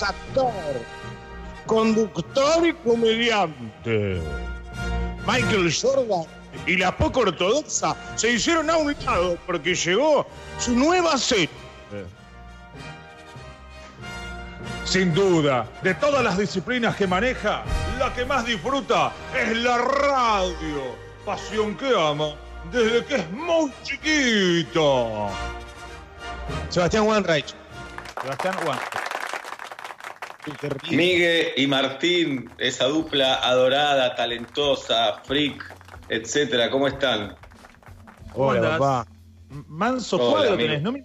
Es actor, conductor y comediante. Michael Jordan y la poco ortodoxa se hicieron a un lado porque llegó su nueva serie. Sin duda, de todas las disciplinas que maneja, la que más disfruta es la radio. Pasión que ama desde que es muy chiquito. Sebastián Wanreich. Sebastián Wanreich. Miguel y Martín, esa dupla adorada, talentosa, freak, etcétera, ¿cómo están? Hola, papá. Manso cuadro tenés, no me,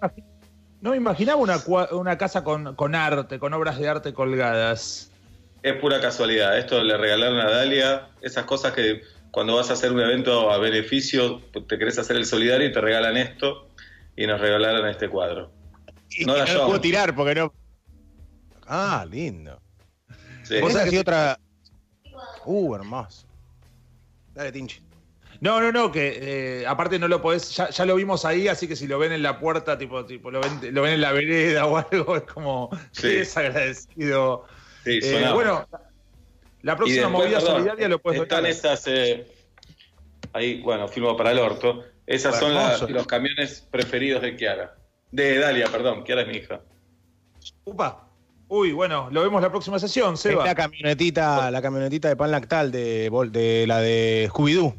no me imaginaba una, una casa con, con, arte, con obras de arte colgadas. Es pura casualidad, esto le regalaron a Dalia, esas cosas que cuando vas a hacer un evento a beneficio, te querés hacer el solidario y te regalan esto, y nos regalaron este cuadro. no, la puedo tirar porque no, Ah, lindo. Sí. ¿Vos sabés otra. Uh, hermoso. Dale, Tinchi. No, no, no, que eh, aparte no lo podés, ya, lo vimos ahí, así que si lo ven en la puerta, tipo, tipo lo, ven, lo ven en la vereda o algo, es como sí. desagradecido. Sí, eh, bueno, la próxima movida solidaria lo puedes ver. Están esas, eh, ahí, bueno, filmo para el orto. Esas son los camiones preferidos de Kiara. De Dalia, perdón, Kiara es mi hija. Upa. Uy, bueno, lo vemos la próxima sesión, Seba. la camionetita, la camionetita de pan lactal de, de la de Scooby-Doo.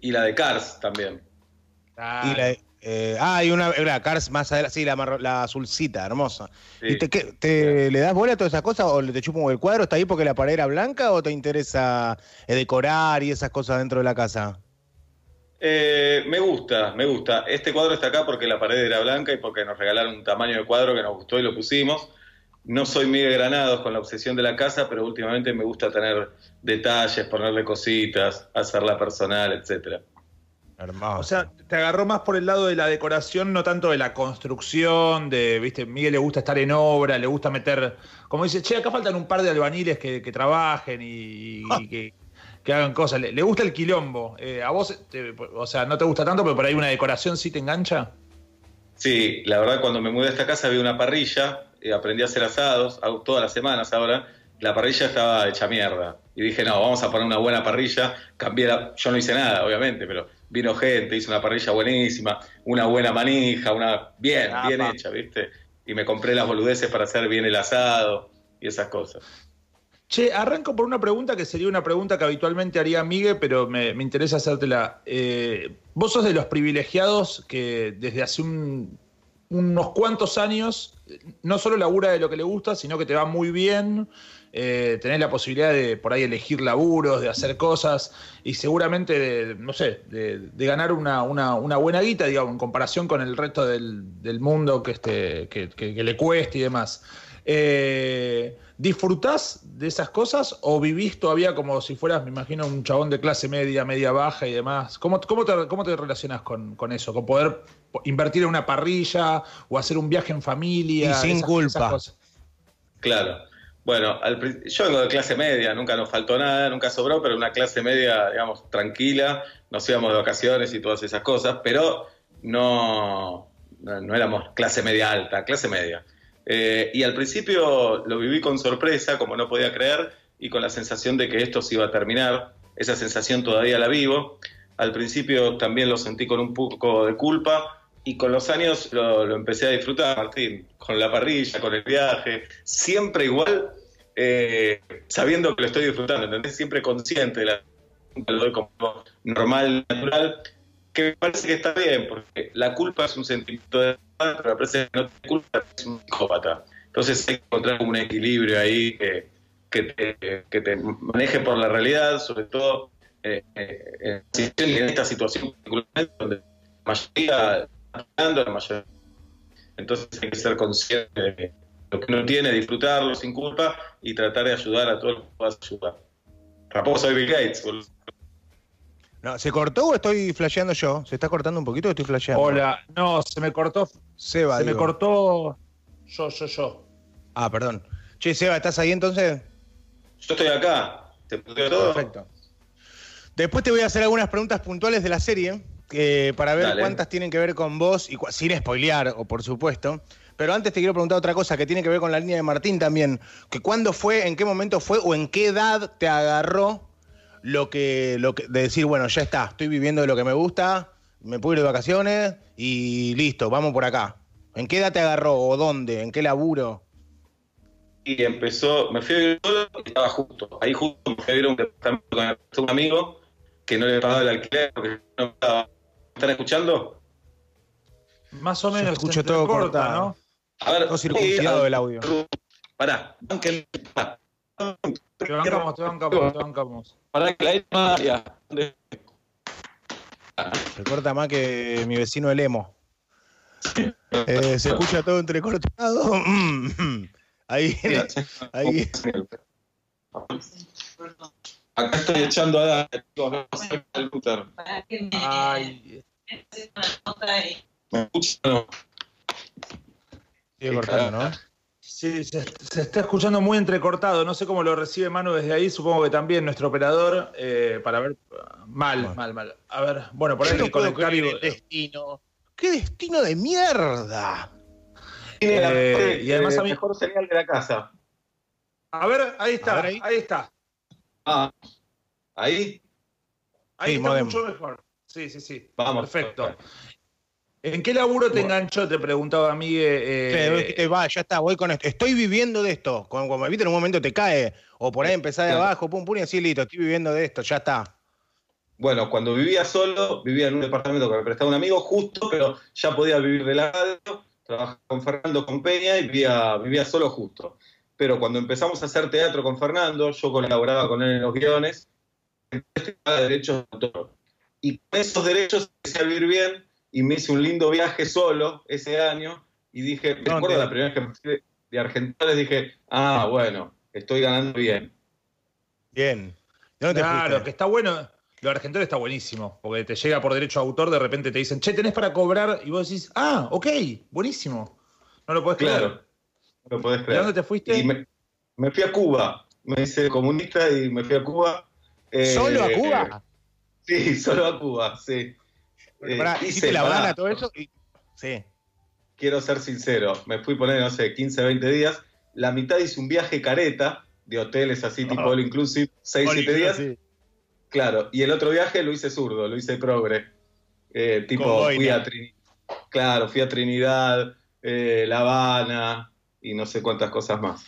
Y la de Cars también. Ah, y la eh, ah, hay una, Cars más adelante, sí, la, la azulcita, hermosa. ¿Y te, te le das bola a todas esas cosas o te chupo el cuadro? ¿Está ahí porque la pared era blanca o te interesa eh, decorar y esas cosas dentro de la casa? Eh, me gusta, me gusta. Este cuadro está acá porque la pared era blanca y porque nos regalaron un tamaño de cuadro que nos gustó y lo pusimos. No soy Miguel Granados con la obsesión de la casa, pero últimamente me gusta tener detalles, ponerle cositas, hacerla personal, etcétera. O sea, te agarró más por el lado de la decoración, no tanto de la construcción, de, viste, Miguel le gusta estar en obra, le gusta meter, como dice, che, acá faltan un par de albaniles que, trabajen y, que, hagan cosas. Le, gusta el quilombo. Eh, a vos, o sea, no te gusta tanto, pero por ahí una decoración sí te engancha. Sí, la verdad cuando me mudé a esta casa había una parrilla eh, aprendí a hacer asados, hago todas las semanas ahora, la parrilla estaba hecha mierda. Y dije, no, vamos a poner una buena parrilla, cambié la... Yo no hice nada, obviamente, pero vino gente, hizo una parrilla buenísima, una buena manija, una bien, bien hecha, ¿viste? Y me compré las boludeces para hacer bien el asado y esas cosas. Che, arranco por una pregunta que sería una pregunta que habitualmente haría Miguel, pero me, interesa hacértela. Eh, vos sos de los privilegiados que desde hace un unos cuantos años, no solo labura de lo que le gusta, sino que te va muy bien, eh, tenés la posibilidad de por ahí elegir laburos, de hacer cosas y seguramente, de, no sé, de, ganar una, buena guita, digamos, en comparación con el resto del, mundo que, este, que, le cueste y demás. Eh, ¿Disfrutás de esas cosas o vivís todavía como si fueras, me imagino, un chabón de clase media, media baja y demás? ¿Cómo, cómo, te, cómo te relacionas con, con eso? ¿Con poder invertir en una parrilla o hacer un viaje en familia. Y sin culpa. claro. Bueno, yo vengo de clase media, nunca nos faltó nada, nunca sobró, pero una clase media, digamos, tranquila, nos íbamos de vacaciones y todas esas cosas, pero no, no, éramos clase media alta, clase media. Eh, y al principio lo viví con sorpresa, como no podía creer, y con la sensación de que esto se iba a terminar. Esa sensación todavía la vivo. Al principio también lo sentí con un poco de culpa, y con los años lo, empecé a disfrutar, Martín, con la parrilla, con el viaje, siempre igual, eh, sabiendo que lo estoy disfrutando, ¿entendés? Siempre consciente de la lo doy como normal, natural, que me parece que está bien, porque la culpa es un sentimiento de pero me parece que no te culpa, es un psicópata. Entonces hay que encontrar un equilibrio ahí que, te, maneje por la realidad, sobre todo eh, eh, en esta situación donde la mayoría entonces hay que ser consciente de lo que uno tiene, disfrutarlo sin culpa y tratar de ayudar a todo el que puedas ayudar. Tampoco soy Bill Gates, No, ¿se cortó o estoy flasheando yo? ¿Se está cortando un poquito o estoy flasheando? Hola, no, se me cortó. Seba, se me cortó yo, yo, yo. Ah, perdón. Che, Seba, ¿estás ahí entonces? Yo estoy acá. ¿Te todo? Perfecto. Después te voy a hacer algunas preguntas puntuales de la serie eh, para ver cuántas tienen que ver con vos, y sin spoilear, o por supuesto. Pero antes te quiero preguntar otra cosa que tiene que ver con la línea de Martín también. Que cuándo fue, en qué momento fue o en qué edad te agarró lo que, lo que, de decir, bueno, ya está, estoy viviendo de lo que me gusta, me puedo ir de vacaciones y listo, vamos por acá. ¿En qué edad te agarró o dónde? ¿En qué laburo? Y empezó, me fui a vivir solo y estaba justo. Ahí justo me fui a vivir un con un amigo que no le pagaba el alquiler porque no estaba. ¿Me están escuchando? Más o menos. escucho todo corta, ¿no? A ver, todo circuncidado el audio. Pará, Te bancamos, te bancamos, te bancamos. Pará que la ya. Se corta más que mi vecino el emo. Eh, se escucha todo entrecortado. ahí, ahí. Acá estoy echando a el router. Ay. ¿Me escuchan? Sigue cortando, ¿no? Sí, se, está escuchando muy entrecortado. No sé cómo lo recibe Manu desde ahí. Supongo que también nuestro operador, eh, para ver. Mal, mal, mal. A ver, bueno, por ahí no conectar destino. ¡Qué destino de mierda! Eh, y además a mí. mejor señal de la casa. A ver, ahí está, ahí. está. Ah, ahí. Ahí está mucho mejor. Sí, sí, sí. Vamos. Perfecto. ¿En qué laburo te enganchó? Te preguntaba a mí. Eh, eh, va, ya está, voy con esto. Estoy viviendo de esto. Como, viste, en un momento te cae. O por ahí empezás de abajo, pum, pum, y así listo, estoy viviendo de esto, ya está. Bueno, cuando vivía solo, vivía en un departamento que me prestaba un amigo justo, pero ya podía vivir de la radio. Trabajaba con Fernando con Peña y vivía, vivía solo justo. Pero cuando empezamos a hacer teatro con Fernando, yo colaboraba con él en los guiones, empecé a derechos de autor. Y con esos derechos empecé a vivir bien y me hice un lindo viaje solo ese año y dije, me acuerdo la primera vez que me fui de Argentina, les dije, ah, bueno, estoy ganando bien. Bien. claro, que está bueno. Lo argentino está buenísimo, porque te llega por derecho a autor, de repente te dicen, che, tenés para cobrar, y vos decís, ah, ok, buenísimo. No lo podés creer. Claro, no lo podés creer. ¿De dónde te fuiste? Y me, fui a Cuba, me hice comunista y me fui a Cuba. ¿Solo a Cuba? sí, solo a Cuba, sí. Eh, la Habana, todo eso? Sí. Quiero ser sincero, me fui a poner, no sé, 15, 20 días. La mitad hice un viaje careta de hoteles así, tipo all inclusive, 6, 7 días. Claro, y el otro viaje lo hice zurdo, lo hice progre. Eh, tipo, fui a Trinidad. Claro, fui a Trinidad, eh, La Habana y no sé cuántas cosas más.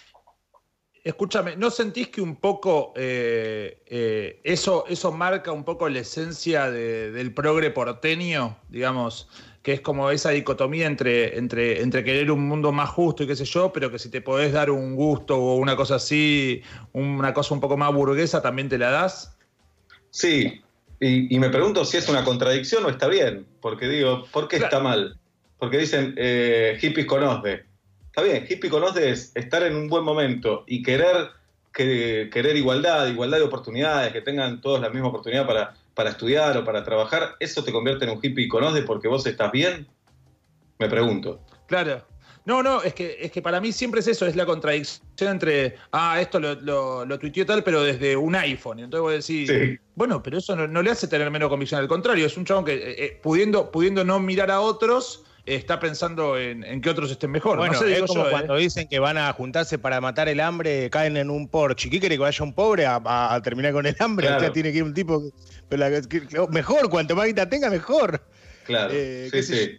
Escúchame, ¿no sentís que un poco eh, eh, eso, eso marca un poco la esencia del progre porteño, digamos, que es como esa dicotomía entre, entre, entre querer un mundo más justo y qué sé yo, pero que si te podés dar un gusto o una cosa así, una cosa un poco más burguesa, también te la das? Sí, y, me pregunto si es una contradicción o está bien, porque digo, ¿por qué está mal? Porque dicen eh, hippies con Está bien, hippie conoce es estar en un buen momento y querer, querer igualdad, igualdad de oportunidades, que tengan todos la misma oportunidad para, para estudiar o para trabajar, ¿eso te convierte en un hippie conoce porque vos estás bien? Me pregunto. Claro. No, no, es que, es que para mí siempre es eso, es la contradicción entre, ah, esto lo, lo, lo tuiteó tal, pero desde un iPhone. Y entonces vos decís, bueno, pero eso no, le hace tener menos convicción, al contrario, es un chabón que eh, eh, pudiendo, pudiendo no mirar a otros, está pensando en, que otros estén mejor. Bueno, es como ¿eh? cuando dicen que van a juntarse para matar el hambre, caen en un Porsche. ¿Qué quiere que vaya un pobre a, terminar con el hambre? Claro. tiene que ir un tipo mejor, cuanto más guita tenga, mejor. Claro, eh, sí, sí.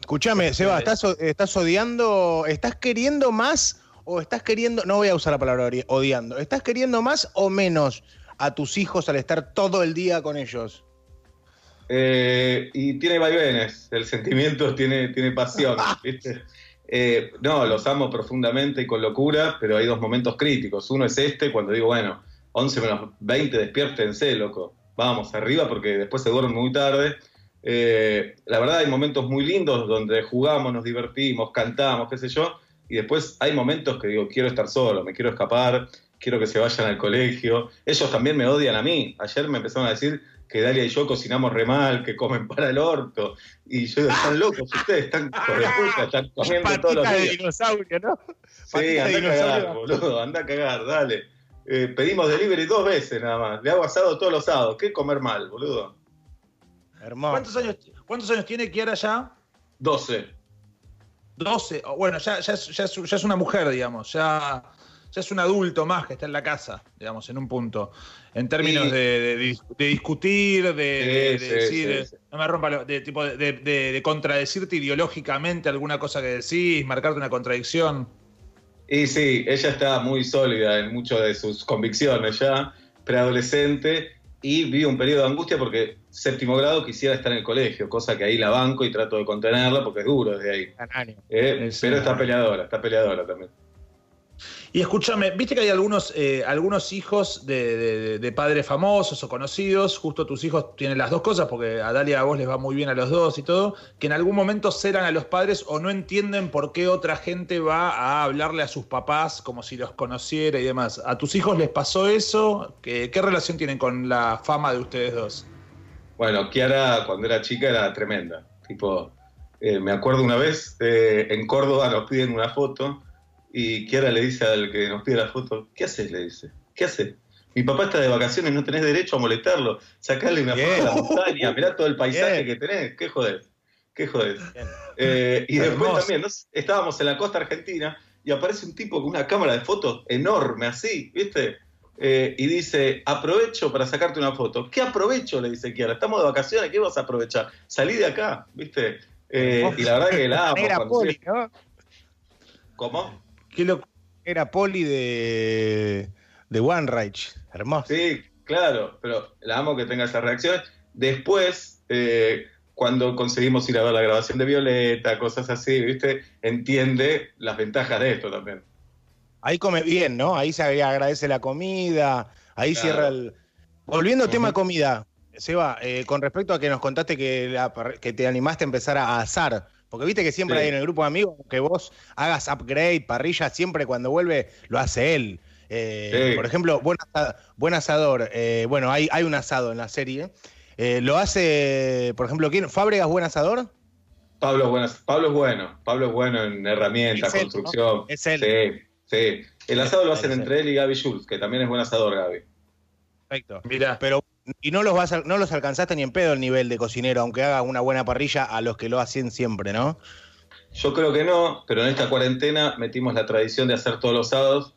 Escúchame, Seba, ¿estás, ¿estás odiando, estás queriendo más o estás queriendo, no voy a usar la palabra odiando, ¿estás queriendo más o menos a tus hijos al estar todo el día con ellos? Eh, y tiene vaivenes, el sentimiento tiene, tiene pasión, eh, no, los amo profundamente y con locura, pero hay dos momentos críticos. Uno es este, cuando digo, bueno, 11 menos 20, despiértense, loco. Vamos, arriba, porque después se duerme muy tarde. Eh, la verdad hay momentos muy lindos donde jugamos, nos divertimos, cantamos, qué sé yo, y después hay momentos que digo, quiero estar solo, me quiero escapar, quiero que se vayan al colegio. Ellos también me odian a mí. Ayer me empezaron a decir, que Dalia y yo cocinamos re mal, que comen para el orto. Y yo digo, están locos ustedes, están puta, están comiendo todos los días. de dinosaurio, ¿no? Sí, anda a cagar, boludo, anda a cagar, dale. Eh, pedimos delivery dos veces nada más. Le hago asado todos los sábados. ¿Qué comer mal, boludo? Hermoso. ¿Cuántos años, ¿Cuántos años tiene Kiara ya? 12. 12. Bueno, ya, ya, ya, ya es una mujer, digamos. Ya ya es un adulto más que está en la casa, digamos, en un punto. En términos de, discutir, de, decir, no me rompa, de, tipo de, contradecirte ideológicamente alguna cosa que decís, marcarte una contradicción. Y sí, ella está muy sólida en muchas de sus convicciones ya, preadolescente, y vive un periodo de angustia porque séptimo grado quisiera estar en el colegio, cosa que ahí la banco y trato de contenerla porque es duro desde ahí. Eh, pero está peleadora, está peleadora también. Y escúchame, viste que hay algunos, eh, algunos hijos de, padres famosos o conocidos, justo tus hijos tienen las dos cosas, porque a Dalia a vos les va muy bien a los dos y todo, que en algún momento celan a los padres o no entienden por qué otra gente va a hablarle a sus papás como si los conociera y demás. ¿A tus hijos les pasó eso? ¿Qué, relación tienen con la fama de ustedes dos? Bueno, Kiara cuando era chica era tremenda. Tipo, eh, me acuerdo una vez eh, en Córdoba nos piden una foto y Kiara le dice al que nos pide la foto, ¿qué haces? Le dice, ¿qué haces? Mi papá está de vacaciones, no tenés derecho a molestarlo. Sacarle una foto a la montaña, mirá todo el paisaje que tenés. ¿Qué joder? ¿Qué joder? Eh, y después también, estábamos en la costa argentina y aparece un tipo con una cámara de fotos enorme así, ¿viste? Eh, y dice, aprovecho para sacarte una foto. ¿Qué aprovecho? Le dice Kiara, estamos de vacaciones, ¿qué vas a aprovechar? Salí de acá, ¿viste? Eh, y la verdad que la amo. ¿Cómo? Era Poli de, de One Reich. Hermoso. Sí, claro, pero la amo que tenga esas reacciones. Después, eh, cuando conseguimos ir a ver la grabación de Violeta, cosas así, ¿viste? Entiende las ventajas de esto también. Ahí come bien, ¿no? Ahí se agradece la comida, ahí cierra el... Volviendo al tema comida, Seba, eh, con respecto a que nos contaste que, que te animaste a empezar a asar, porque viste que siempre hay en el grupo de amigos que vos hagas upgrade, parrilla, siempre cuando vuelve lo hace él. Eh, por ejemplo, buen, asador. Eh, bueno, hay, hay un asado en la serie. Eh, lo hace, por ejemplo, ¿quién? ¿Fábregas buen asador? Pablo, Pablo es bueno. Pablo es bueno en herramientas, construcción. Es él. Sí, sí. El asado lo hacen entre él y Gaby Schultz, que también es buen asador, Gaby. Perfecto. Mira. Pero y no los vas no los alcanzaste ni en pedo el nivel de cocinero, aunque haga una buena parrilla a los que lo hacen siempre, ¿no? Yo creo que no, pero en esta cuarentena metimos la tradición de hacer todos los sábados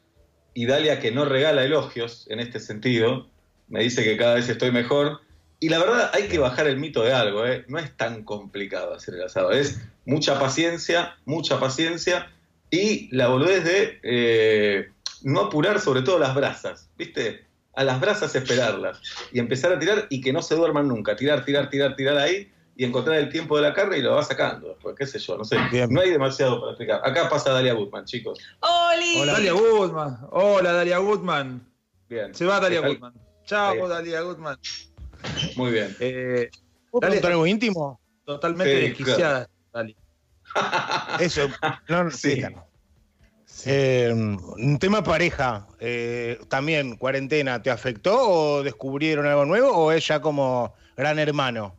y Dalia que no regala elogios en este sentido, me dice que cada vez estoy mejor. Y la verdad hay que bajar el mito de algo, ¿eh? no es tan complicado hacer el asado, es mucha paciencia, mucha paciencia y la boludez de eh, no apurar sobre todo las brasas, ¿viste? A las brasas esperarlas y empezar a tirar y que no se duerman nunca. Tirar, tirar, tirar, tirar ahí y encontrar el tiempo de la carne y lo va sacando después, qué sé yo, no sé. No hay demasiado para explicar. Acá pasa Dalia Goodman, chicos. Hola, Dalia Goodman. Hola, Dalia Goodman. Bien. Se va Dalia Goodman. Chao, Dalia Goodman. Muy bien. Eh, ¿Puedo algo íntimo? Totalmente desquiciada, Dalia. Eso, no, sí. Eh, un tema pareja, eh, también cuarentena, ¿te afectó o descubrieron algo nuevo o es ya como gran hermano?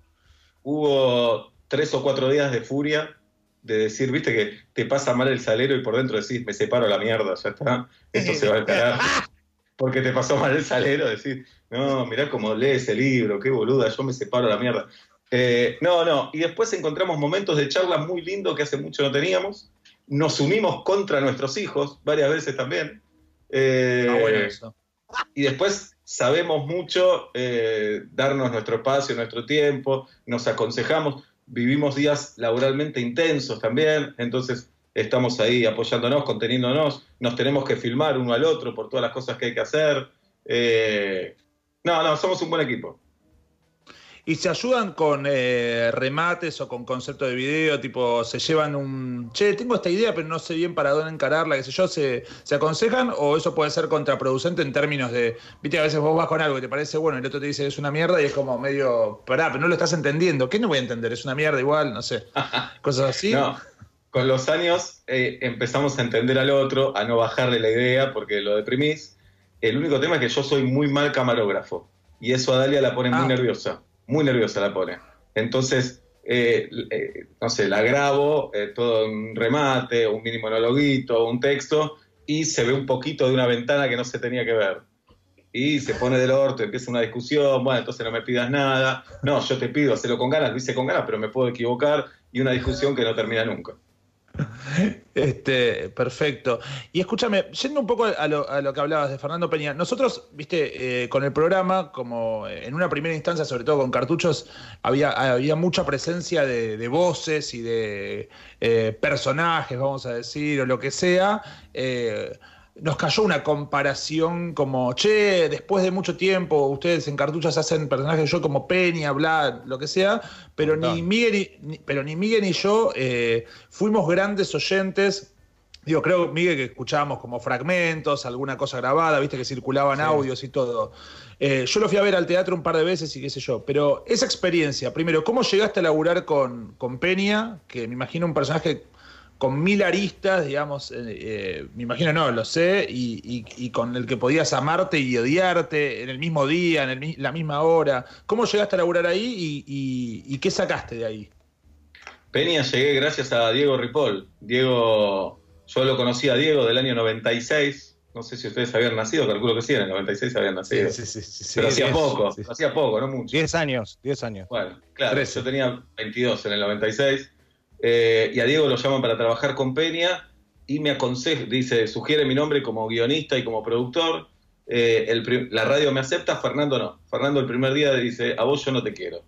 Hubo tres o cuatro días de furia, de decir, viste que te pasa mal el salero y por dentro decís, me separo la mierda, ya está, esto se va a caer. Porque te pasó mal el salero, decís, no, mirá cómo lees el libro, qué boluda, yo me separo la mierda. Eh, no, no, y después encontramos momentos de charla muy lindos que hace mucho no teníamos nos unimos contra nuestros hijos varias veces también. Eh, ah, bueno eso. Y después sabemos mucho eh, darnos nuestro espacio, nuestro tiempo, nos aconsejamos, vivimos días laboralmente intensos también, entonces estamos ahí apoyándonos, conteniéndonos, nos tenemos que filmar uno al otro por todas las cosas que hay que hacer. Eh, no, no, somos un buen equipo y se ayudan con eh, remates o con concepto de video, tipo, se llevan un, che, tengo esta idea, pero no sé bien para dónde encararla, qué sé yo, se, se aconsejan o eso puede ser contraproducente en términos de, viste, a veces vos vas con algo y te parece bueno y el otro te dice es una mierda y es como medio, pará, pero no lo estás entendiendo, ¿qué no voy a entender? Es una mierda igual, no sé, cosas así. no. Con los años eh, empezamos a entender al otro, a no bajarle la idea porque lo deprimís. El único tema es que yo soy muy mal camarógrafo y eso a Dalia la pone muy ah. nerviosa muy nerviosa la pone. Entonces, eh, eh, no sé, la grabo, eh, todo un remate, un mini monologuito, un texto, y se ve un poquito de una ventana que no se tenía que ver. y se pone del orto, empieza una discusión, bueno, entonces no me pidas nada, no, yo te pido, hacerlo con ganas, lo hice con ganas, pero me puedo equivocar, y una discusión que no termina nunca. Este, perfecto. Y escúchame, yendo un poco a lo, que hablabas de Fernando Peña, nosotros, viste, eh, con el programa, como en una primera instancia, sobre todo con cartuchos, había, había mucha presencia de, voces y de eh, personajes, vamos a decir, o lo que sea. Eh, nos cayó una comparación como, che, después de mucho tiempo, ustedes en cartuchas hacen personajes yo como Peña, bla, lo que sea, pero ni Miguel ni, pero ni Miguel ni yo eh, fuimos grandes oyentes. Digo, creo, Miguel, que escuchábamos como fragmentos, alguna cosa grabada, viste que circulaban audios y todo. Eh, yo lo fui a ver al teatro un par de veces y qué sé yo. Pero esa experiencia, primero, ¿cómo llegaste a laburar con, con Peña? Que me imagino un personaje con mil aristas, digamos, eh, eh, me imagino, no, lo sé, y, con el que podías amarte y odiarte en el mismo día, en la misma hora. ¿Cómo llegaste a laburar ahí y, qué sacaste de ahí? Peña llegué gracias a Diego Ripoll. Diego, yo lo conocí a Diego del año 96. No sé si ustedes habían nacido, calculo que sí, en el 96 habían nacido. Sí, sí, sí, Pero hacía poco, hacía poco, no mucho. 10 años, 10 años. Bueno, claro, yo tenía 22 en el 96 eh, y a Diego lo llaman para trabajar con Peña y me aconseja, dice, sugiere mi nombre como guionista y como productor. Eh, la radio me acepta, Fernando no. Fernando el primer día dice, a vos yo no te quiero.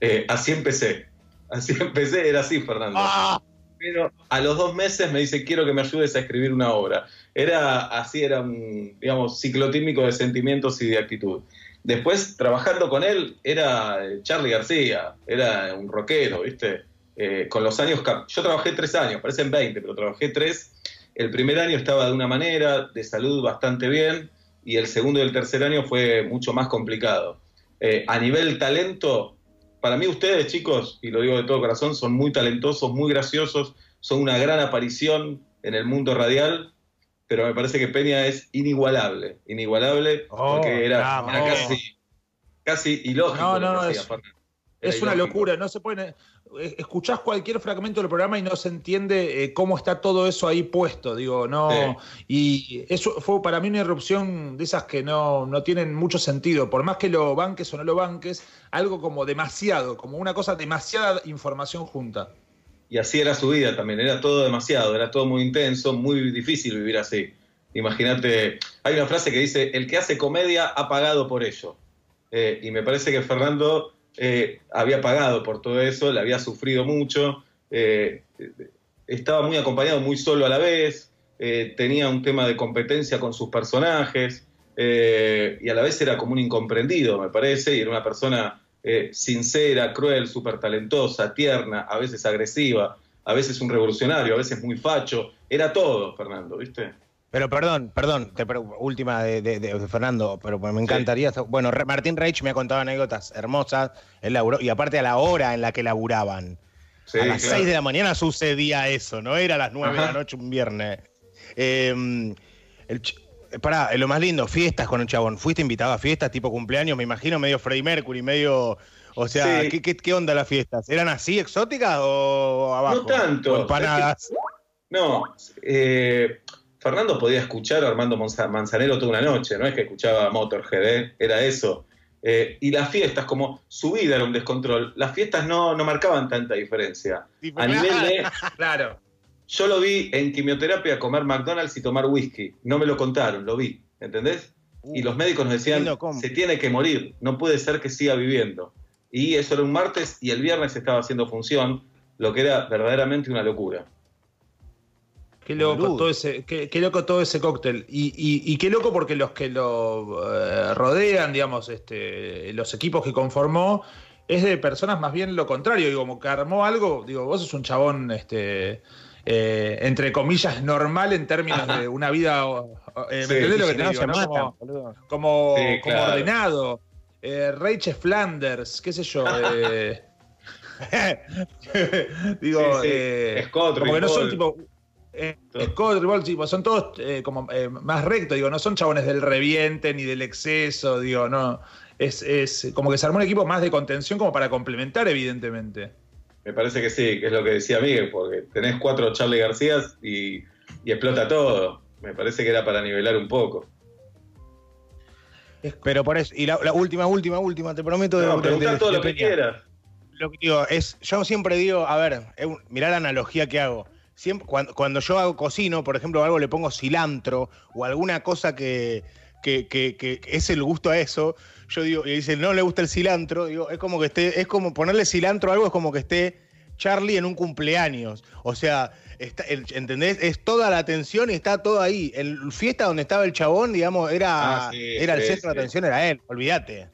Eh, así empecé. Así empecé, era así, Fernando. Ah. Pero a los dos meses me dice, quiero que me ayudes a escribir una obra. Era así, era un, digamos, ciclotímico de sentimientos y de actitud. Después, trabajando con él, era Charlie García, era un rockero, ¿viste? Eh, con los años, yo trabajé tres años, parecen 20, pero trabajé tres. El primer año estaba de una manera, de salud bastante bien, y el segundo y el tercer año fue mucho más complicado. Eh, a nivel talento, para mí ustedes chicos, y lo digo de todo corazón, son muy talentosos, muy graciosos, son una gran aparición en el mundo radial, pero me parece que Peña es inigualable, inigualable, porque oh, era, casi, casi ilógico. No, no, no, es, una locura, no se puede eh, escuchás cualquier fragmento del programa y no se entiende eh, cómo está todo eso ahí puesto, digo, no. Y eso fue para mí una irrupción de esas que no, no, tienen mucho sentido. Por más que lo banques o no lo banques, algo como demasiado, como una cosa, demasiada información junta. Y así era su vida también, era todo demasiado, era todo muy intenso, muy difícil vivir así. Imagínate, hay una frase que dice, el que hace comedia ha pagado por ello. Eh, y me parece que Fernando eh, había pagado por todo eso, le había sufrido mucho, eh, estaba muy acompañado, muy solo a la vez, eh, tenía un tema de competencia con sus personajes y a la vez era como un incomprendido, me parece, y era una persona sincera, cruel, súper talentosa, tierna, a veces agresiva, a veces un revolucionario, a veces muy facho, era todo, Fernando, ¿viste? Pero perdón, perdón, última de, Fernando, pero me encantaría. Bueno, Martín Reich me ha contado anécdotas hermosas, él y aparte a la hora en la que laburaban. a las 6 de la mañana sucedía eso, no era a las 9 de la noche un viernes. Eh, pará, lo más lindo, fiestas con el chabón. ¿Fuiste invitado a fiestas tipo cumpleaños? Me imagino medio Freddie Mercury, medio. O sea, ¿qué, qué, onda las fiestas? ¿Eran así exóticas o abajo? No tanto. ¿O empanadas? no, eh, Fernando podía escuchar a Armando Manzanero toda una noche, no es que escuchaba Motorhead, ¿eh? era eso. Eh, y las fiestas, como su vida era un descontrol, las fiestas no, no marcaban tanta diferencia. a nivel de. Claro. Yo lo vi en quimioterapia comer McDonald's y tomar whisky. No me lo contaron, lo vi. ¿Entendés? y los médicos nos decían: se tiene que morir, no puede ser que siga viviendo. Y eso era un martes y el viernes estaba haciendo función, lo que era verdaderamente una locura. Qué loco, todo ese, qué, loco todo ese cóctel. Y, qué loco porque los que lo eh, rodean, digamos, este, los equipos que conformó, es de personas más bien lo contrario. Digo, como que armó algo, digo, vos sos un chabón, este, eh, entre comillas, normal en términos de una vida. Eh, ¿Me entendés lo que te digo? como, como, ordenado. Rachel Flanders, qué sé yo. digo, como que no son tipo eh, son todos eh, como eh, más rectos, digo, no son chabones del reviente ni del exceso, digo, no. Es, como que se armó un equipo más de contención como para complementar, evidentemente. Me parece que sí, que es lo que decía Miguel, porque tenés cuatro Charlie García y, y explota todo. Me parece que era para nivelar un poco. Pero por eso, y la, última, última, última, te prometo. No, preguntar todo lo que quieras. Lo que digo es, yo siempre digo, a ver, mirá la analogía que hago. Siempre, cuando, yo hago cocino, por ejemplo, algo le pongo cilantro o alguna cosa que, que, que, es el gusto a eso, yo digo, y dice, no le gusta el cilantro, digo, es como que esté, es como ponerle cilantro a algo, es como que esté Charlie en un cumpleaños. O sea, ¿entendés? Es toda la atención y está todo ahí. El fiesta donde estaba el chabón, digamos, era, ah, era el centro de atención, era él, olvídate.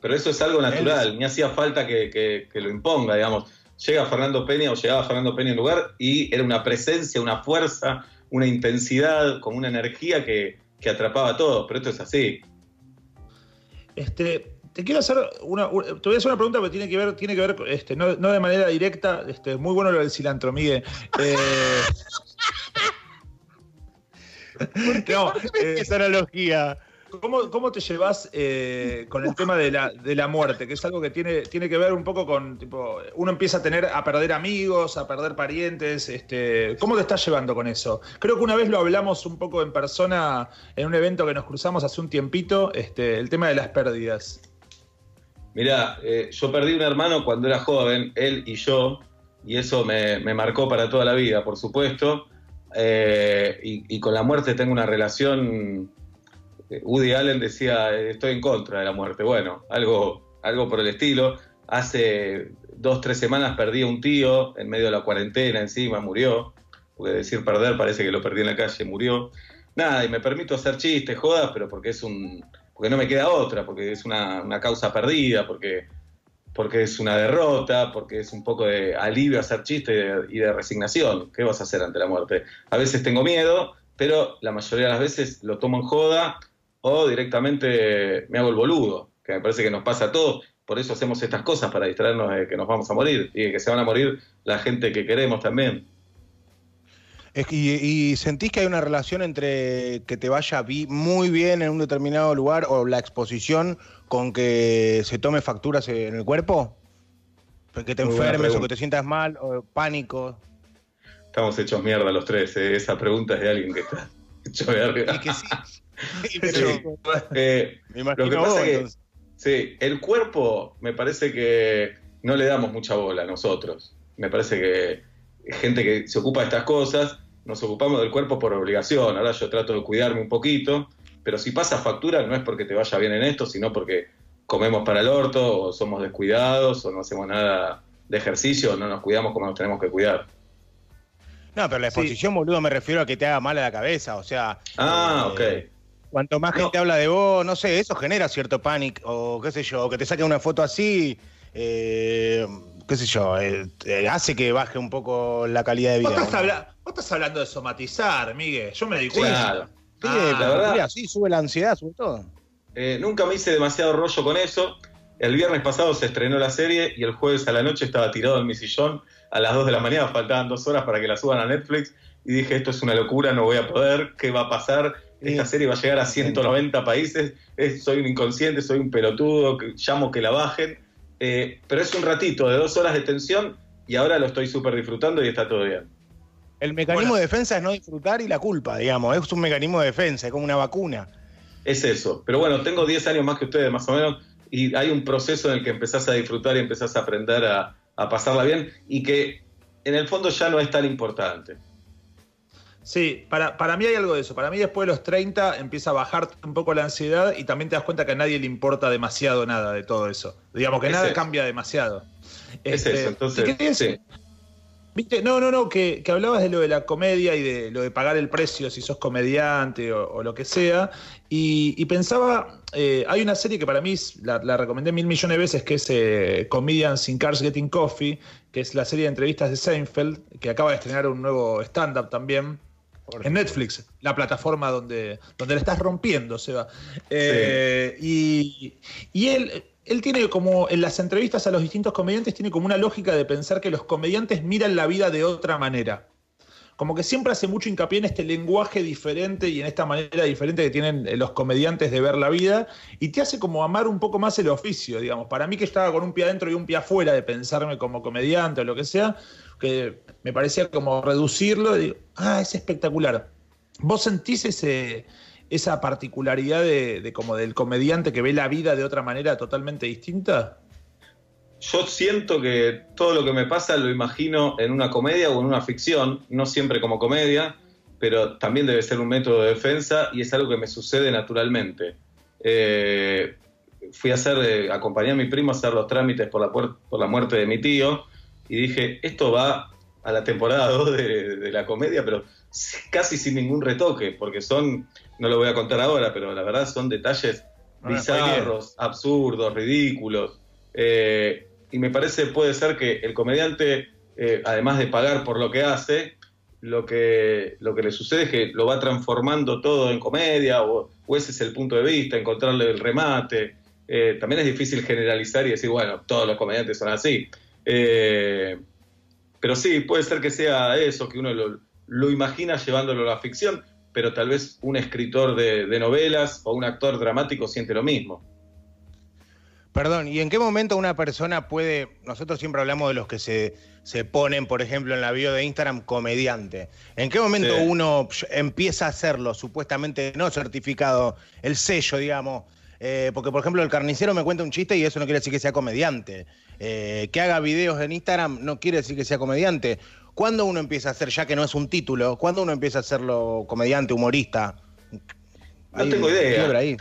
Pero eso es algo natural, ni hacía falta que, lo imponga, digamos. Llega Fernando Peña o llegaba Fernando Peña en lugar y era una presencia, una fuerza, una intensidad, con una energía que, que atrapaba a todos, pero esto es así. Este, te quiero hacer una, te voy a hacer una pregunta que tiene que ver, tiene que ver, este, no, de manera directa, este, muy bueno lo del cilantro, Miguel. Eh, ¿Por qué, no, eh, esa analogía? ¿Cómo, te llevas eh, con el tema de la, de la, muerte? Que es algo que tiene, tiene que ver un poco con, tipo, uno empieza a tener, a perder amigos, a perder parientes. Este, ¿Cómo te estás llevando con eso? Creo que una vez lo hablamos un poco en persona en un evento que nos cruzamos hace un tiempito, este, el tema de las pérdidas. Mirá, eh, yo perdí un hermano cuando era joven, él y yo, y eso me, marcó para toda la vida, por supuesto. Eh, y, con la muerte tengo una relación. Eh, Woody Allen decía: Estoy en contra de la muerte. Bueno, algo, algo por el estilo. Hace dos, tres semanas perdí a un tío en medio de la cuarentena, encima murió. Porque decir perder parece que lo perdí en la calle, murió. Nada, y me permito hacer chistes, jodas, pero porque es un, porque no me queda otra, porque es una, causa perdida, porque, porque es una derrota, porque es un poco de alivio hacer chiste y de, resignación. ¿Qué vas a hacer ante la muerte? A veces tengo miedo, pero la mayoría de las veces lo tomo en joda o directamente me hago el boludo, que me parece que nos pasa a todos. Por eso hacemos estas cosas, para distraernos de que nos vamos a morir y de que se van a morir la gente que queremos también. Y, sentís que hay una relación entre que te vaya muy bien en un determinado lugar o la exposición con que se tome facturas en el cuerpo? Que te enfermes o que te sientas mal o pánico. Estamos hechos mierda los tres. ¿eh? Esa pregunta es de alguien que está hecho mierda. que sí. Eh, lo que pasa es que, sí, el cuerpo me parece que no le damos mucha bola a nosotros. Me parece que gente que se ocupa de estas cosas nos ocupamos del cuerpo por obligación. Ahora yo trato de cuidarme un poquito, pero si pasa factura no es porque te vaya bien en esto, sino porque comemos para el orto, o somos descuidados, o no hacemos nada de ejercicio, o no nos cuidamos como nos tenemos que cuidar. No, pero la exposición, boludo, me refiero a que te haga mal a la cabeza, o sea. Ah, eh, ok. Cuanto más gente habla de vos, no sé, eso genera cierto pánico, o qué sé yo, o que te saquen una foto así. Eh, qué sé yo, eh, hace que baje un poco la calidad de vida. Vos estás, hablando de somatizar, Miguel. Yo me di cuenta. Sí, ah, la verdad. sí, sube la ansiedad, sobre todo. Eh, nunca me hice demasiado rollo con eso. El viernes pasado se estrenó la serie y el jueves a la noche estaba tirado en mi sillón a las 2 de la mañana, faltaban dos horas para que la suban a Netflix y dije, esto es una locura, no voy a poder, ¿qué va a pasar? Esta serie va a llegar a 190 países, soy un inconsciente, soy un pelotudo, llamo que la bajen eh, pero es un ratito de dos horas de tensión y ahora lo estoy súper disfrutando y está todo bien. El mecanismo de defensa es no disfrutar y la culpa, digamos. Es un mecanismo de defensa, es como una vacuna. Es eso. Pero bueno, tengo 10 años más que ustedes, más o menos, y hay un proceso en el que empezás a disfrutar y empezás a aprender a, a pasarla bien y que en el fondo ya no es tan importante. Sí, para, para mí hay algo de eso. Para mí después de los 30 empieza a bajar un poco la ansiedad y también te das cuenta que a nadie le importa demasiado nada de todo eso. Digamos que nada cambia demasiado. Es este, eso, entonces... ¿Viste? No, no, no, que, hablabas de lo de la comedia y de lo de pagar el precio si sos comediante o, lo que sea. Y, pensaba, eh, hay una serie que para mí la, recomendé mil millones de veces, que es eh, Comedians in Cars Getting Coffee, que es la serie de entrevistas de Seinfeld, que acaba de estrenar un nuevo stand-up también. En Netflix, la plataforma donde, donde le estás rompiendo, Seba. Eh, y, y él, él tiene como, en las entrevistas a los distintos comediantes, tiene como una lógica de pensar que los comediantes miran la vida de otra manera. Como que siempre hace mucho hincapié en este lenguaje diferente y en esta manera diferente que tienen los comediantes de ver la vida y te hace como amar un poco más el oficio, digamos. Para mí que estaba con un pie adentro y un pie afuera de pensarme como comediante o lo que sea, que me parecía como reducirlo y digo, ah, es espectacular. ¿Vos sentís ese, esa particularidad de, como del comediante que ve la vida de otra manera totalmente distinta? Yo siento que todo lo que me pasa lo imagino en una comedia o en una ficción, no siempre como comedia, pero también debe ser un método de defensa y es algo que me sucede naturalmente. Eh, fui a hacer, eh, acompañé a mi primo a hacer los trámites por la, por la muerte de mi tío y dije, esto va a la temporada 2 de, la comedia, pero casi sin ningún retoque, porque son, no lo voy a contar ahora, pero la verdad son detalles bizarros, absurdos, ridículos. Eh, y me parece, puede ser que el comediante, eh, además de pagar por lo que hace, lo que, lo que le sucede es que lo va transformando todo en comedia, o, ese es el punto de vista, encontrarle el remate. Eh, también es difícil generalizar y decir, bueno, todos los comediantes son así. Pero sí, puede ser que sea eso, que uno lo, imagina llevándolo a la ficción, pero tal vez un escritor de, novelas o un actor dramático siente lo mismo. Perdón, ¿y en qué momento una persona puede, nosotros siempre hablamos de los que se, se ponen, por ejemplo, en la bio de Instagram, comediante. ¿En qué momento uno empieza a hacerlo, supuestamente no certificado, el sello, digamos? Eh, porque, por ejemplo, el carnicero me cuenta un chiste y eso no quiere decir que sea comediante. Eh, que haga videos en Instagram no quiere decir que sea comediante. ¿Cuándo uno empieza a hacer, ya que no es un título, cuándo uno empieza a hacerlo comediante, humorista? No tengo idea.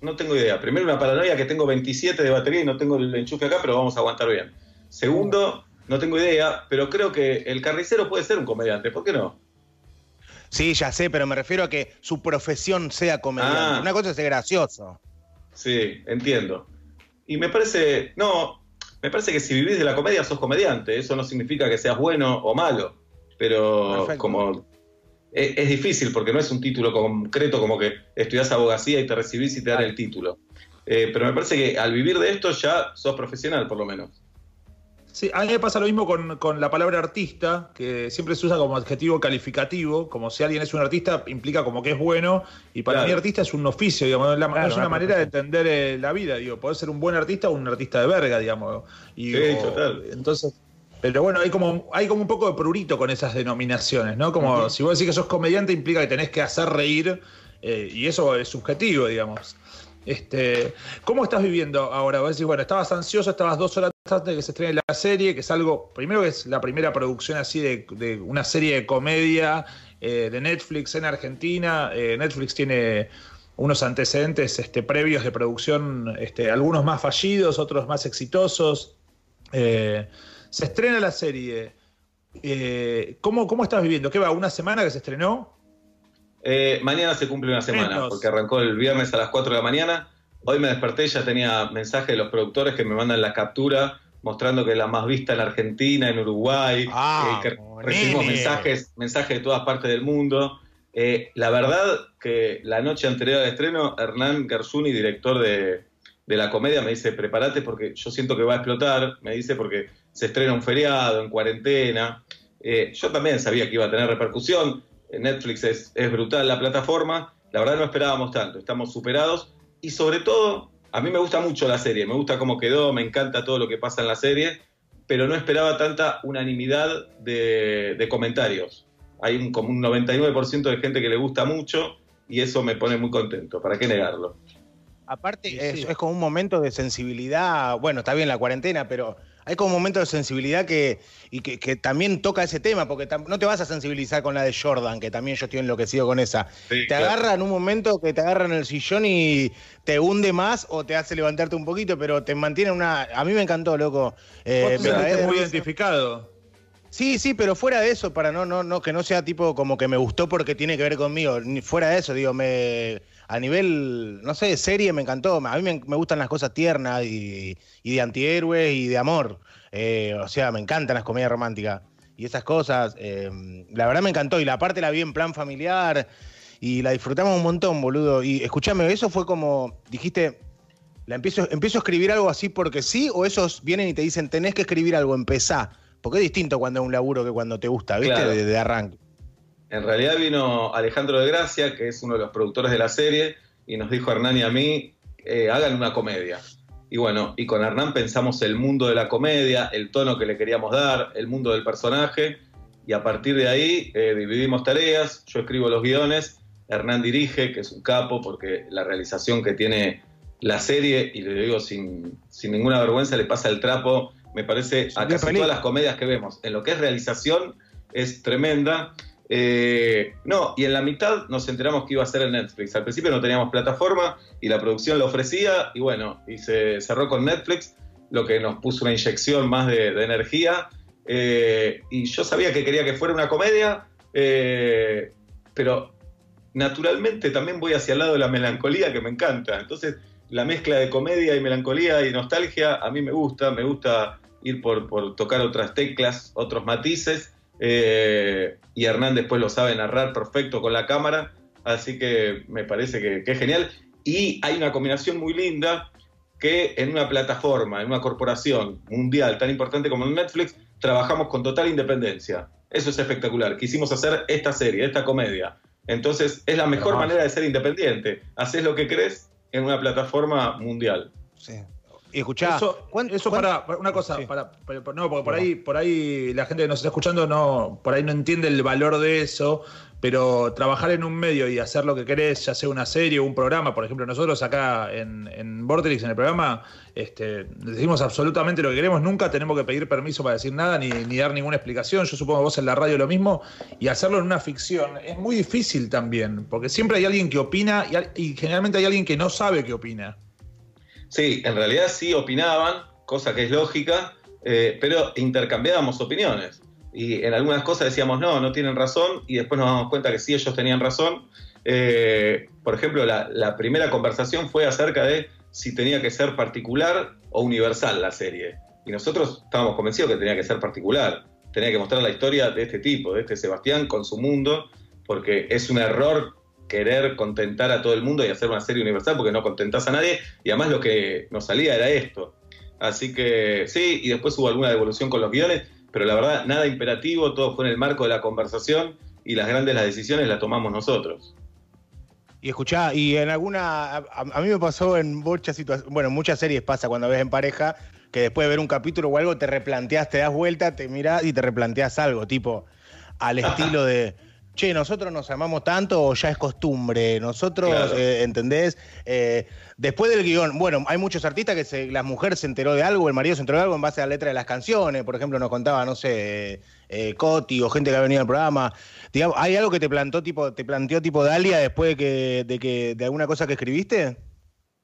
No tengo idea. Primero, una paranoia que tengo 27 de batería y no tengo el enchufe acá, pero vamos a aguantar bien. Segundo, no tengo idea, pero creo que el carnicero puede ser un comediante. ¿Por qué no? Sí, ya sé, pero me refiero a que su profesión sea comediante. Ah. Una cosa es ser gracioso. Sí, entiendo. Y me parece, no, me parece que si vivís de la comedia sos comediante. Eso no significa que seas bueno o malo. Pero como es, difícil porque no es un título concreto como que estudias abogacía y te recibís y te dan el título. Eh, pero me parece que al vivir de esto ya sos profesional, por lo menos. Sí, a mí me pasa lo mismo con, la palabra artista, que siempre se usa como adjetivo calificativo, como si alguien es un artista implica como que es bueno, y para mí artista es un oficio, digamos, es una manera de entender eh, la vida, digo, poder ser un buen artista o un artista de verga, digamos. Y, sí, total. Entonces, pero bueno, hay como, hay como un poco de prurito con esas denominaciones, ¿no? Como si vos decís que sos comediante implica que tenés que hacer reír, eh, y eso es subjetivo, digamos. Este, ¿Cómo estás viviendo ahora? Vos decís, bueno, estabas ansioso, estabas dos horas antes de que se estrene la serie, que es algo, primero que es la primera producción así de, una serie de comedia eh, de Netflix en Argentina. Eh, Netflix tiene unos antecedentes este, previos de producción, este, algunos más fallidos, otros más exitosos. Eh, se estrena la serie. ¿cómo, ¿Cómo estás viviendo? ¿Qué va? ¿Una semana que se estrenó? Eh, mañana se cumple una semana, porque arrancó el viernes a las 4 de la mañana. Hoy me desperté ya tenía mensajes de los productores que me mandan la captura mostrando que es la más vista en Argentina, en Uruguay, ah, eh, que recibimos mensajes, mensajes de todas partes del mundo. Eh, la verdad que la noche anterior al estreno, Hernán Garzuni, director de, la comedia, me dice, prepárate porque yo siento que va a explotar, me dice porque se estrena un feriado, en cuarentena. yo también sabía que iba a tener repercusión, Netflix es, brutal la plataforma, la verdad no esperábamos tanto, estamos superados y sobre todo, a mí me gusta mucho la serie, me gusta cómo quedó, me encanta todo lo que pasa en la serie, pero no esperaba tanta unanimidad de, comentarios. Hay un, como un 99% de gente que le gusta mucho y eso me pone muy contento, ¿para qué negarlo? Aparte, es, es, como un momento de sensibilidad, bueno, está bien la cuarentena, pero hay como un momento de sensibilidad que, y que, también toca ese tema, porque no te vas a sensibilizar con la de Jordan, que también yo estoy enloquecido con esa. te agarra en un momento que te agarra en el sillón y te hunde más o te hace levantarte un poquito, pero te mantiene una... A mí me encantó, loco. Eh, te muy identificado. Sí, sí, pero fuera de eso, para no, no, no, que no sea tipo como que me gustó porque tiene que ver conmigo. Fuera de eso, digo, me a nivel, no sé, de serie me encantó. A mí me, gustan las cosas tiernas y, de antihéroes y de amor. Eh, o sea, me encantan las comedias románticas y esas cosas. Eh, la verdad me encantó. Y la parte la vi en plan familiar y la disfrutamos un montón, boludo. Y escúchame, eso fue como, dijiste, la empiezo, empiezo a escribir algo así porque sí, o esos vienen y te dicen, tenés que escribir algo, empezá. Porque es distinto cuando es un laburo que cuando te gusta, ¿viste? de arranque. En realidad vino Alejandro de Gracia, que es uno de los productores de la serie, y nos dijo a Hernán y a mí, eh, hagan una comedia. Y bueno, y con Hernán pensamos el mundo de la comedia, el tono que le queríamos dar, el mundo del personaje, y a partir de ahí eh, dividimos tareas, yo escribo los guiones Hernán dirige, que es un capo, porque la realización que tiene la serie, y lo digo sin, sin ninguna vergüenza, le pasa el trapo, me parece, a casi todas las comedias que vemos. En lo que es realización, es tremenda. Eh, no, y en la mitad nos enteramos que iba a ser en Netflix. Al principio no teníamos plataforma y la producción lo ofrecía y bueno, y se cerró con Netflix, lo que nos puso una inyección más de, energía. Eh, y yo sabía que quería que fuera una comedia, eh, pero naturalmente también voy hacia el lado de la melancolía que me encanta. Entonces, la mezcla de comedia y melancolía y nostalgia a mí me gusta, me gusta ir por tocar otras teclas, otros matices. Eh, y Hernán después lo sabe narrar perfecto con la cámara, así que me parece que, es genial. Y hay una combinación muy linda que en una plataforma, en una corporación mundial tan importante como Netflix, trabajamos con total independencia. Eso es espectacular. Quisimos hacer esta serie, esta comedia. Entonces, es la mejor manera de ser independiente. Haces lo que crees en una plataforma mundial. Sí. Y escuchá, eso, eso para, una cosa, para, no, porque por ahí, por ahí la gente que nos está escuchando no, por ahí no entiende el valor de eso, pero trabajar en un medio y hacer lo que querés, ya sea una serie o un programa, por ejemplo, nosotros acá en, en Vortex, en el programa, este, decimos absolutamente lo que queremos, nunca tenemos que pedir permiso para decir nada ni, ni dar ninguna explicación. Yo supongo que vos en la radio lo mismo, y hacerlo en una ficción es muy difícil también, porque siempre hay alguien que opina y, y generalmente hay alguien que no sabe qué opina. Sí, en realidad sí opinaban, cosa que es lógica, eh, pero intercambiábamos opiniones. Y en algunas cosas decíamos, no, no tienen razón, y después nos damos cuenta que sí, ellos tenían razón. Eh, por ejemplo, la, primera conversación fue acerca de si tenía que ser particular o universal la serie. Y nosotros estábamos convencidos que tenía que ser particular. Tenía que mostrar la historia de este tipo, de este Sebastián con su mundo, porque es un error querer contentar a todo el mundo y hacer una serie universal porque no contentás a nadie y además lo que nos salía era esto. Así que sí, y después hubo alguna devolución con los guiones, pero la verdad nada imperativo, todo fue en el marco de la conversación y las grandes las decisiones las tomamos nosotros. Y escuchá, y en alguna, a, mí me pasó en muchas situaciones, bueno, en muchas series pasa cuando ves en pareja, que después de ver un capítulo o algo te replanteas, te das vuelta, te mirás y te replanteas algo, tipo al estilo de che, nosotros nos amamos tanto o ya es costumbre. Nosotros, eh, ¿entendés? Eh, después del guion, bueno, hay muchos artistas que se, la mujer se enteró de algo, el marido se enteró de algo en base a la letra de las canciones. Por ejemplo, nos contaba, no sé, eh, Coti o gente que ha venido al programa. Digamos, ¿Hay algo que te plantó tipo, te planteó tipo Dalia después de que, de que, de alguna cosa que escribiste?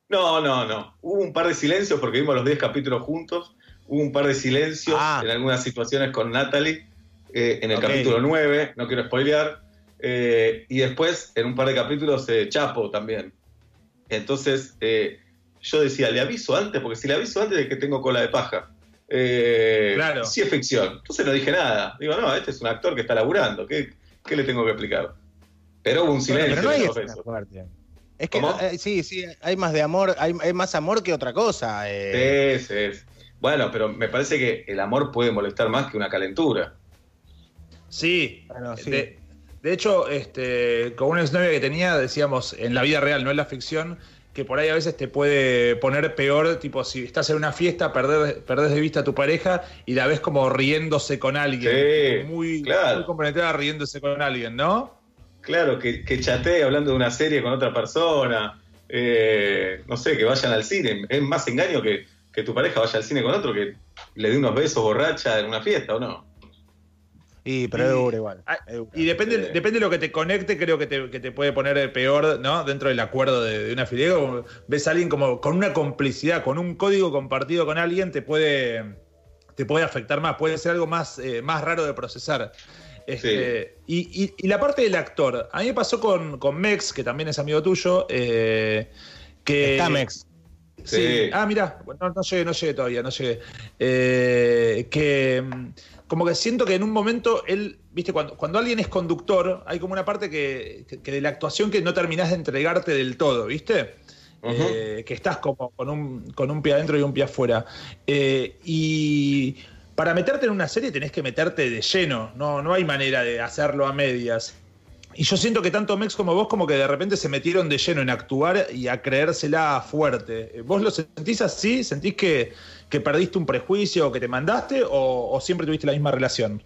No, no, no. Hubo un par de silencios porque vimos los 10 capítulos juntos. Hubo un par de silencios ah. en algunas situaciones con Natalie eh, en el capítulo 9, no quiero spoilear, eh, y después en un par de capítulos eh, Chapo también. Entonces yo decía, le aviso antes, porque si le aviso antes de que tengo cola de paja. claro. Sí es ficción. Entonces no dije nada. Digo, no, este es un actor que está laburando. ¿Qué, le tengo que explicar? Pero hubo un silencio. pero no hay es que sí, sí, hay más de amor, hay, más amor que otra cosa. Sí, sí. Bueno, pero me parece que el amor puede molestar más que una calentura. Sí, De, hecho, este, con una exnovia que tenía, decíamos, en la vida real, no en la ficción, que por ahí a veces te puede poner peor, tipo, si estás en una fiesta, perdés, de vista a tu pareja y la ves como riéndose con alguien. muy, muy comprometida riéndose con alguien, ¿no? Claro, que, que chatee hablando de una serie con otra persona. Eh, no sé, que vayan al cine. Es más engaño que, que tu pareja vaya al cine con otro que le dé unos besos borracha en una fiesta, ¿o no? Y, pero igual. Ah, y depende, depende de lo que te conecte, creo que te, puede poner peor, ¿no? Dentro del acuerdo de, una filial. Ves a alguien como con una complicidad, con un código compartido con alguien, te puede, te puede afectar más, puede ser algo más, eh, más raro de procesar. Este, y, la parte del actor, a mí me pasó con, Mex, que también es amigo tuyo, eh, que... Está Mex. Sí. Ah, mira, no, no, llegué, no llegué todavía, no llegué. Eh, que como que siento que en un momento él, viste, cuando, cuando alguien es conductor, hay como una parte que, de la actuación que no terminás de entregarte del todo, ¿viste? Eh, que estás como con un, con un pie adentro y un pie afuera. Eh, y para meterte en una serie tenés que meterte de lleno, no, no hay manera de hacerlo a medias. Y yo siento que tanto Mex como vos como que de repente se metieron de lleno en actuar y a creérsela fuerte. ¿Vos lo sentís así? ¿Sentís que, que perdiste un prejuicio o que te mandaste o, siempre tuviste la misma relación?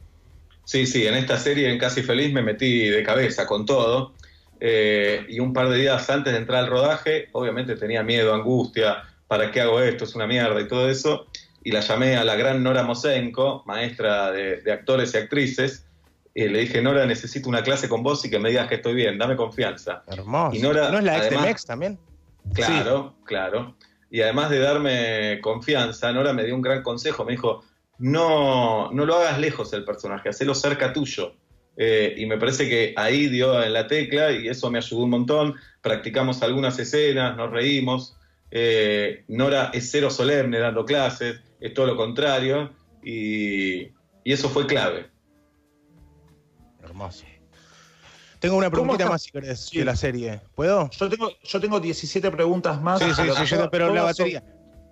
Sí, sí, en esta serie en Casi Feliz me metí de cabeza con todo. eh, y un par de días antes de entrar al rodaje, obviamente tenía miedo, angustia, ¿para qué hago esto? Es una mierda y todo eso. Y la llamé a la gran Nora Mosenko, maestra de, actores y actrices, y le dije, Nora, necesito una clase con vos y que me digas que estoy bien, dame confianza. Hermoso. Y Nora, ¿No es la ex de Mex también? Claro, claro. Y además de darme confianza, Nora me dio un gran consejo. Me dijo, no, no lo hagas lejos el personaje, hacelo cerca tuyo. Eh, y me parece que ahí dio en la tecla y eso me ayudó un montón. Practicamos algunas escenas, nos reímos. Eh, Nora es cero solemne dando clases, es todo lo contrario. Y, eso fue clave. Hermoso. Tengo una preguntita más si querés de la serie. ¿Puedo? Yo tengo, yo tengo 17 preguntas más. Sí, sí, sí, pero la batería.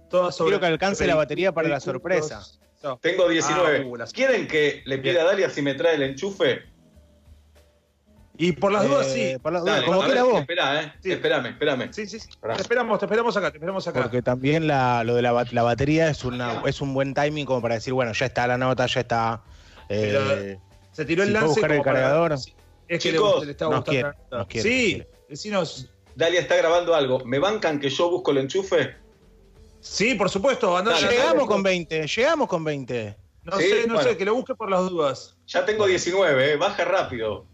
Quiero que alcance la batería para la sorpresa. Tengo 19. Ah, ¿Quieren que le pida a Dalia si me trae el enchufe? Y por las dudas, sí. Eh, por las dudas, como quiera vos. Espera, eh. Sí. Espérame, espérame. Sí, sí, sí. Te esperamos, te esperamos acá, te esperamos acá. Porque también la, lo de la, la, batería es, una, es un buen timing como para decir, bueno, ya está la nota, ya está. Eh, se tiró el lance. buscar el cargador. Es que Chicos, le, está gustando. Nos quiere, sí, decinos. Dalia está grabando algo. ¿Me bancan que yo busco el enchufe? Sí, por supuesto. llegamos con 20, llegamos con 20. No sé, no sé, que lo busque por las dudas. Ya tengo 19, eh, baja rápido.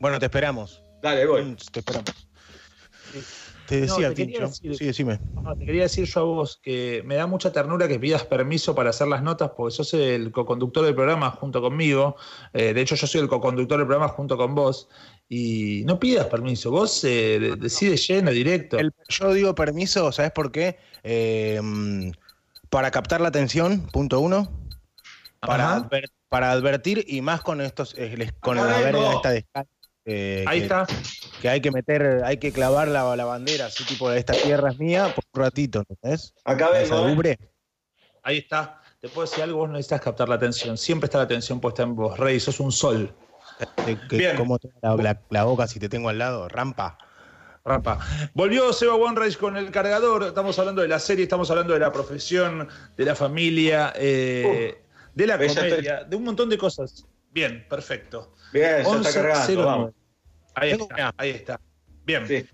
Bueno, te esperamos. Dale, voy. Mm, te esperamos. Te decía, Tincho. sí, decime. te quería decir yo a vos que me da mucha ternura que pidas permiso para hacer las notas, porque sos el co-conductor del programa junto conmigo. Eh, de hecho, yo soy el co-conductor del programa junto con vos. Y no pidas permiso, vos eh, decides lleno, directo. yo digo permiso, ¿sabes por qué? Eh, para captar la atención, punto uno. Para, para advertir y más con estos, con la verga esta descarga Ahí está. Que hay que meter, hay que clavar la, bandera, así tipo, esta tierra es mía, por un ratito, ¿entendés? Acá vengo. ¿eh? Ahí está. Te puedo decir algo, vos no necesitas captar la atención. Siempre está la atención puesta en vos, Rey, sos un sol. Bien. ¿Cómo te la, la, boca si te tengo al lado? Rampa. Rampa. Volvió Seba One con el cargador. Estamos hablando de la serie, estamos hablando de la profesión, de la familia, eh, de la comedia, de un montón de cosas. Bien, perfecto. Bien, ya está cargando, Ahí está, ahí está. Bien.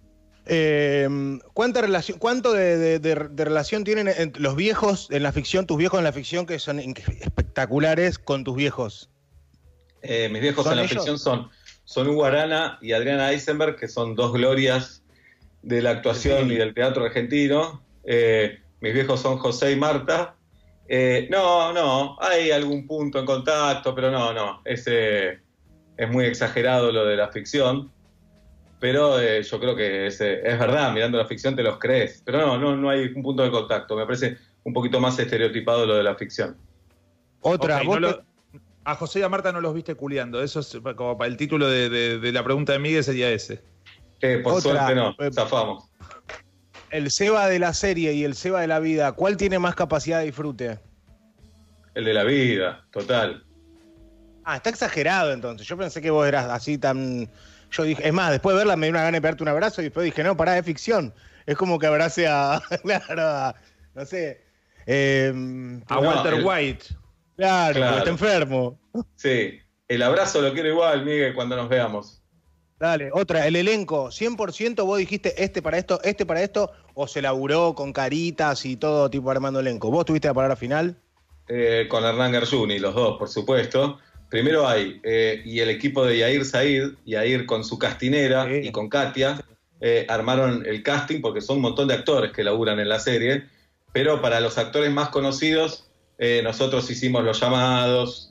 Eh, ¿cuánta relación, ¿Cuánto de, relación tienen los viejos en la ficción, tus viejos en la ficción, que son espectaculares, con tus viejos? Eh, mis viejos en la ficción son, son Hugo Arana y Adriana Eisenberg, que son dos glorias de la actuación y del teatro argentino. Eh, mis viejos son José y Marta, eh, no, no, hay algún punto en contacto, pero no, no, es, es muy exagerado lo de la ficción, pero eh, yo creo que es, es, verdad, mirando la ficción te los crees, pero no, no, no hay un punto de contacto, me parece un poquito más estereotipado lo de la ficción. Otra, a José y a Marta no los viste culiando, eso es como para el título de, la pregunta de Miguel sería ese. por suerte no, zafamos el Seba de la serie y el Seba de la vida, ¿cuál tiene más capacidad de disfrute? El de la vida, total. Ah, está exagerado entonces. Yo pensé que vos eras así tan. Yo dije, es más, después de verla me dio una gana de pegarte un abrazo y después dije, no, pará, es ficción. Es como que abrace a. claro, no sé. Em, a Walter White. Claro, claro. está enfermo. Sí, el abrazo lo quiero igual, Miguel, cuando nos veamos. Dale, otra, el elenco, 100% vos dijiste este para esto, este para esto, o se laburó con caritas y todo tipo armando elenco. ¿Vos tuviste la palabra final? Eh, con Hernán Garjuni, los dos, por supuesto. Primero hay, eh, y el equipo de Yair Said, Yair con su castinera y con Katia, eh, armaron el casting porque son un montón de actores que laburan en la serie, pero para los actores más conocidos, nosotros hicimos los llamados,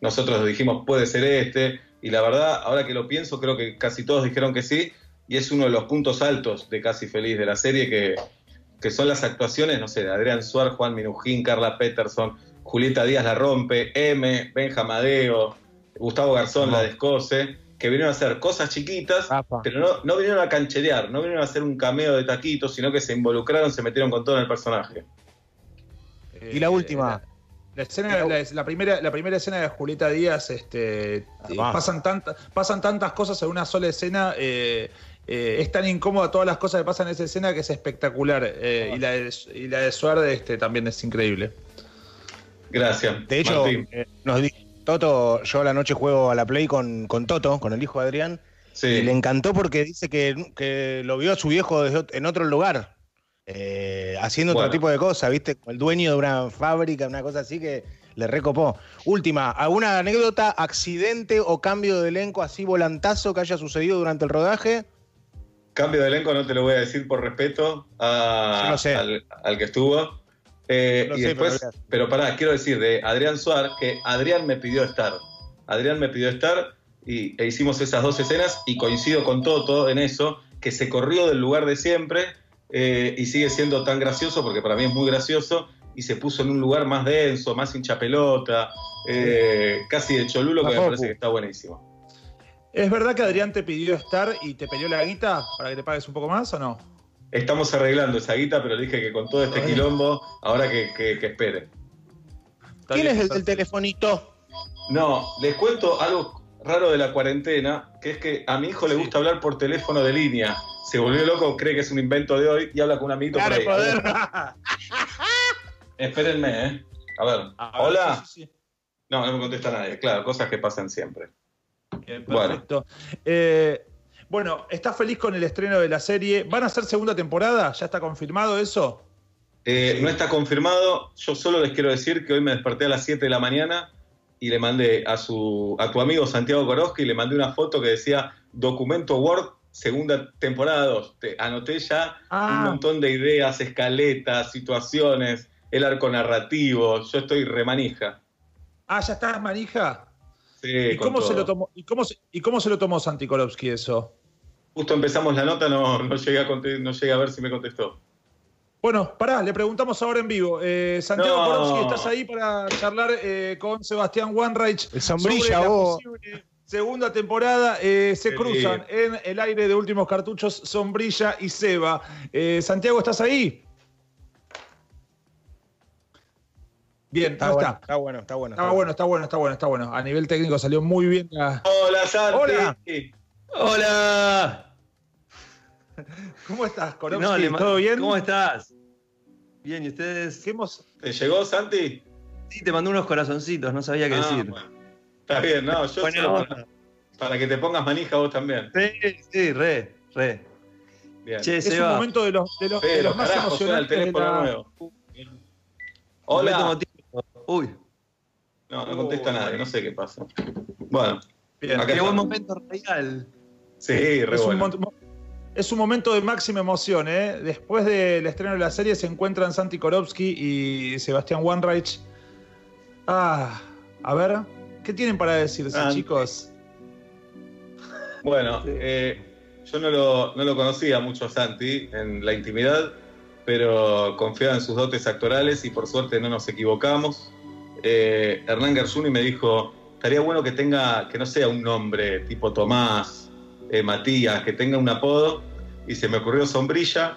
nosotros dijimos puede ser este, y la verdad, ahora que lo pienso, creo que casi todos dijeron que sí, y es uno de los puntos altos de Casi Feliz de la serie, que, que son las actuaciones, no sé, de Adrián Suárez, Juan Minujín, Carla Peterson, Julieta Díaz la rompe, M, Benja Madeo, Gustavo Garzón la descose, que vinieron a hacer cosas chiquitas, pero no, no vinieron a cancherear, no vinieron a hacer un cameo de taquitos, sino que se involucraron, se metieron con todo en el personaje. y la última, la, escena, la, primera, la primera escena de Julieta Díaz, este, pasan, pasan tantas cosas en una sola escena. Eh, eh, es tan incómoda todas las cosas que pasan en esa escena que es espectacular. Eh, y, la de, y la de Suarde este, también es increíble. Gracias. De hecho, nos Toto, yo la noche juego a la Play con, con Toto, con el hijo de Adrián. Y le encantó porque dice que, lo vio a su viejo en otro lugar, eh, haciendo otro tipo de cosas, ¿viste? El dueño de una fábrica, una cosa así que le recopó. Última, ¿alguna anécdota, accidente o cambio de elenco así volantazo que haya sucedido durante el rodaje? Cambio de elenco no te lo voy a decir por respeto al, que estuvo. Eh, y después, pero, pará, quiero decir de Adrián Suárez que Adrián me pidió estar. Adrián me pidió estar y e hicimos esas dos escenas y coincido con Toto en eso, que se corrió del lugar de siempre eh, y sigue siendo tan gracioso, porque para mí es muy gracioso, y se puso en un lugar más denso, más hincha pelota, eh, casi de cholulo, que me parece que está buenísimo. ¿Es verdad que Adrián te pidió estar y te peleó la guita para que te pagues un poco más o no? Estamos arreglando esa guita, pero dije que con todo este quilombo, ahora que, que, espere. ¿Quién es el del telefonito? No, les cuento algo raro de la cuarentena, que es que a mi hijo le gusta hablar por teléfono de línea. Se volvió loco, cree que es un invento de hoy y habla con un amiguito por ahí. Espérenme, ¿eh? A ver. ¿Hola? No, no me contesta nadie. Claro, cosas que pasan siempre. perfecto. Eh, bueno. ¿estás feliz con el estreno de la serie? ¿Van a ser segunda temporada? ¿Ya está confirmado eso? Eh, no está confirmado. Yo solo les quiero decir que hoy me desperté a las 7 de la mañana y le mandé a, su, a tu amigo Santiago Koroski, le mandé una foto que decía documento Word, segunda temporada 2. Te anoté ya un ah. montón de ideas, escaletas, situaciones el arco narrativo, yo estoy remanija. Ah, ya estás manija. Sí, ¿Y cómo, se lo tomó, y, cómo ¿Y cómo se lo tomó Santi Kolowski eso? Justo empezamos la nota, no, no, llegué a no llegué a ver si me contestó. Bueno, pará, le preguntamos ahora en vivo. Eh, Santiago Kolowski, ¿estás ahí para charlar eh, con Sebastián Wanreich? El sombrilla, vos. Segunda temporada, eh, se cruzan en el aire de últimos cartuchos Sombrilla y Seba. Santiago, ¿estás ahí? Bien, está, bueno, está. bueno, está bueno. Está, bueno, está bueno, está bueno, está bueno. A nivel técnico salió muy bien. Hola, Santi. Hola. Hola. ¿Cómo estás, Korovsky? ¿Todo bien? ¿Cómo estás? Bien, ¿y ustedes? ¿Qué hemos... ¿Te llegó, Santi? Sí, te mandé unos corazoncitos, no sabía qué ah, decir. Está bien, no, yo bueno, para, que te pongas manija vos también. Sí, sí, re, re. Bien. Che, es un momento de los, de los, de los más emocionantes. El teléfono nuevo. Hola. Uy. No, no contesta nadie, no sé qué pasa. Bueno. Bien, qué buen momento real. Sí, re es, un es un momento de máxima emoción, ¿eh? Después del estreno de la serie se encuentran Santi Korowski y Sebastián Wanreich. Ah, a ver, ¿qué tienen para decirse, chicos? Bueno, eh, yo no lo, no lo conocía mucho a Santi en la intimidad, pero confiaba en sus dotes actorales y por suerte no nos equivocamos. Eh, Hernán Garzuni me dijo, estaría bueno que tenga, que no sea un nombre tipo Tomás, eh, Matías, que tenga un apodo, y se me ocurrió sombrilla.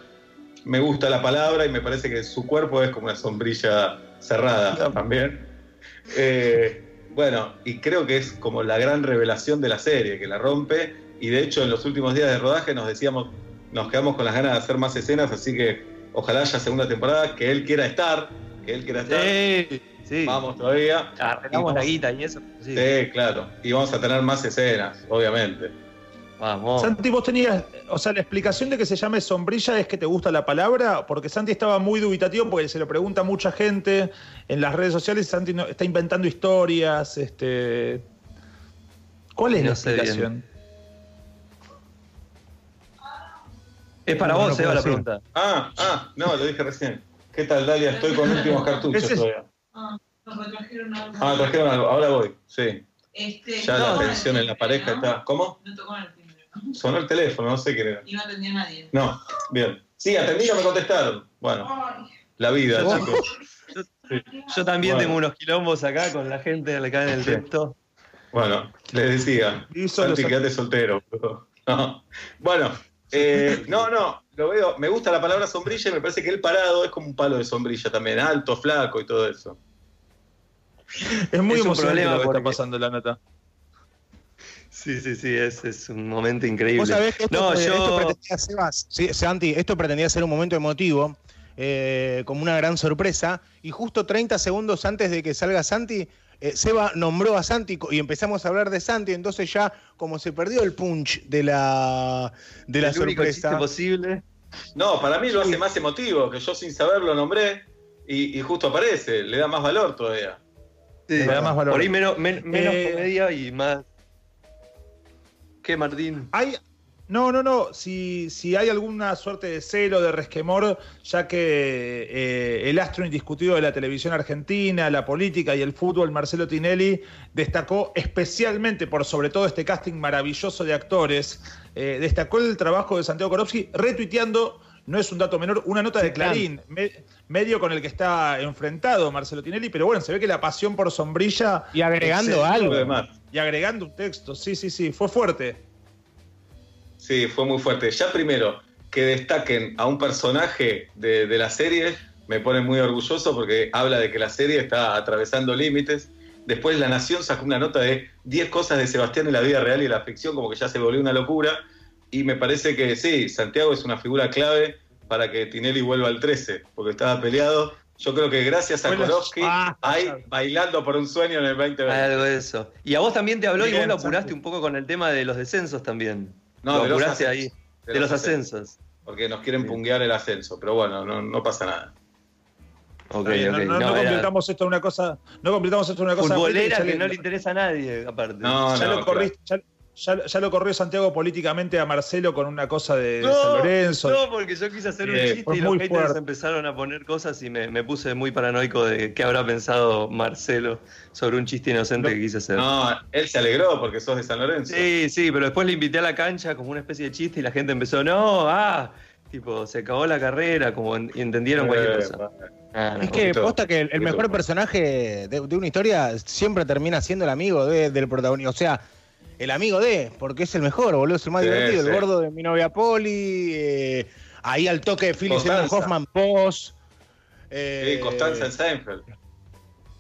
Me gusta la palabra y me parece que su cuerpo es como una sombrilla cerrada también. Eh, bueno, y creo que es como la gran revelación de la serie, que la rompe, y de hecho en los últimos días de rodaje nos decíamos, nos quedamos con las ganas de hacer más escenas, así que ojalá haya segunda temporada, que él quiera estar, que él quiera estar. Sí, sí. Vamos todavía. Arreglamos la guita y eso. Sí. claro. Y vamos a tener más escenas, obviamente. Vamos. Santi, vos tenías, o sea, la explicación de que se llame sombrilla es que te gusta la palabra, porque Santi estaba muy dubitativo porque se lo pregunta mucha gente en las redes sociales, Santi está inventando historias, este ¿Cuál es la explicación? Es para vos, Eva, la pregunta. Ah, ah, no, lo dije recién. ¿Qué tal, Dalia? Estoy con últimos cartuchos todavía. Ah, nos trajeron algo. Ah, trajeron algo. Ahora voy, sí. Este, ya la tensión en la pareja está. ¿Cómo? No tocó el timbre. Sonó el teléfono, no sé qué era. Y no atendía a nadie. No, bien. Sí, atendí, no me contestaron. Bueno, la vida, chicos. Yo, también tengo unos quilombos acá con la gente le cae en el texto. Bueno, les decía, Santi, quédate soltero. No. Bueno, eh, no, no, lo veo. Me gusta la palabra sombrilla y me parece que el parado es como un palo de sombrilla también, alto, flaco y todo eso. Es muy emocionante lo que está pasando la nota. Sí, sí, sí, es, un momento increíble. ¿Vos sabés que esto, pretendía, Sebas, Santi, esto pretendía ser un momento emotivo, eh, como una gran sorpresa, y justo 30 segundos antes de que salga Santi, eh, Seba nombró a Santi y empezamos a hablar de Santi, entonces ya como se perdió el punch de la, de la el único sorpresa. posible. No, para mí lo hace más emotivo, que yo sin saber lo nombré y, y justo aparece, le da más valor todavía. Sí, Le da más valor. Por ahí menos, men- menos Eh, comedia y más. ¿Qué, Martín? Hay, no, no, no. Si, si hay alguna suerte de celo, de resquemor, ya que eh, el astro indiscutido de la televisión argentina, la política y el fútbol, Marcelo Tinelli, destacó especialmente por sobre todo este casting maravilloso de actores, eh, destacó el trabajo de Santiago Korowski retuiteando. No es un dato menor, una nota de Clarín, me- medio con el que está enfrentado Marcelo Tinelli, pero bueno, se ve que la pasión por sombrilla. Y agregando excedió algo. Y agregando un texto, sí, sí, sí, fue fuerte. Sí, fue muy fuerte. Ya primero, que destaquen a un personaje de, de la serie me pone muy orgulloso porque habla de que la serie está atravesando límites. Después La Nación sacó una nota de 10 cosas de Sebastián en la vida real y en la ficción, como que ya se volvió una locura. Y me parece que sí, Santiago es una figura clave para que Tinelli vuelva al 13, porque estaba peleado. Yo creo que gracias a Bueno, Korowski ah, hay bailando por un sueño en el 2020. Hay algo de eso. Y a vos también te habló y vos lo apuraste un poco con el tema de los descensos también. No, lo de los apuraste ascensos. ahí. De, los ascensos. Porque nos quieren punguear el ascenso, pero bueno, no, no pasa nada. Ok, Está bien, ok. no, no- no No, era completamos esto en una cosa. No completamos esto en una cosa. futbolera que no le interesa a nadie, aparte. No, ya no, lo corriste- ya- ya- ya lo corrió Santiago políticamente a Marcelo con una cosa de, de San Lorenzo. no, porque yo quise hacer un Eh, chiste y los haters fuerte. empezaron a poner cosas y me, me puse muy paranoico de qué habrá pensado Marcelo sobre un chiste inocente No, que quise hacer. No, él se alegró porque sos de San Lorenzo. Sí, sí, pero después le invité a la cancha como una especie de chiste y la gente empezó, no, ah, tipo, se acabó la carrera, como en- entendieron cualquier Eh, cosa. Ah, no. Es que poquito- posta que el, mejor personaje de, de una historia siempre termina siendo el amigo de- del protagonista. O sea, el amigo de, porque es el mejor, boludo, es el más Sí, divertido. sí. El gordo de mi novia Poli, eh, ahí al toque de Philip Constanza. Hoffman Post. eh, Sí, Constanza en Seinfeld.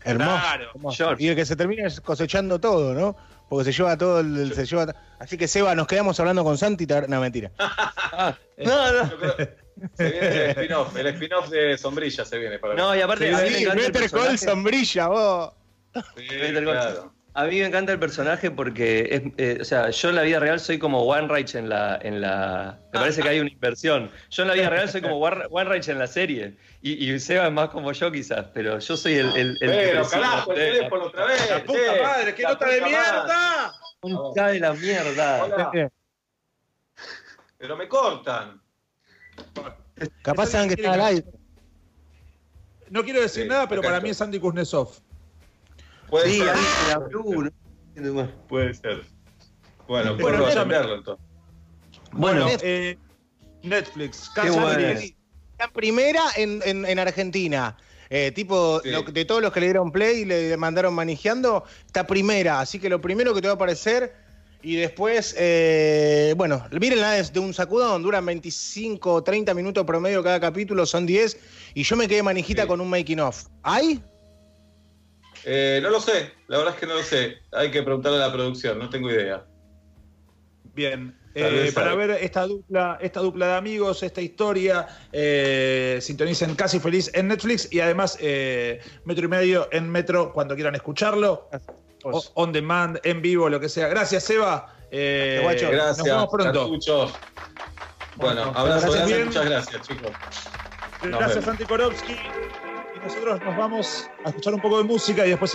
Hermoso. Claro. hermoso. George. Y el que se termina cosechando todo, ¿no? Porque se lleva todo el. el- se lleva, así que Seba, nos quedamos hablando con Santi. No, mentira. Ah, no, no. Se viene el spin-off, el spin-off de Sombrilla se viene para No, y aparte a mí me Sí, el Call personaje. sombrilla, vos. Sí, Better Call. claro. A mí me encanta el personaje porque es, eh, o sea, yo en la vida real soy como One Reich en la, en la. Me parece que hay una inversión. Yo en la vida real soy como One Reich en la serie. Y, y Seba es más como yo quizás, pero yo soy el. el, Pero, carajo, el teléfono otra vez. ¡La puta che. madre! ¡Qué nota de mierda! Concha de la mierda. Hola. Pero me cortan. Capaz saben que está al aire. No quiero decir Sí, nada, pero para mí es Andy Kuznetsov. Puede Sí, ser. ahí se la Blue, ¿no? Puede ser. Bueno, Bueno, puedo ya atenderlo entonces. Bueno, eh, Netflix. Bueno. Netflix. La primera en, en- en Argentina. Eh, tipo, Sí. lo- de todos los que le dieron play y le mandaron manejando, está primera. Así que lo primero que te va a aparecer. Y después, eh, bueno, miren la de un sacudón, duran 25 o 30 minutos promedio cada capítulo, son 10. Y yo me quedé manijita Sí. con un making of. ¿Hay? Eh, no lo sé, la verdad es que no lo sé. Hay que preguntarle a la producción, no tengo idea. Bien. Eh, para ver esta dupla, esta dupla de amigos, esta historia, eh, sintonicen Casi Feliz en Netflix y además eh, Metro y Medio en Metro cuando quieran escucharlo. O- on demand, en vivo, lo que sea. Gracias, Seba. Eh, Guacho. Gracias. Nos vemos pronto. Bueno, Bueno, abrazo gracias muchas gracias, chicos. Gracias, vemos. Santi Korowski. Nosotros nos vamos a escuchar un poco de música y después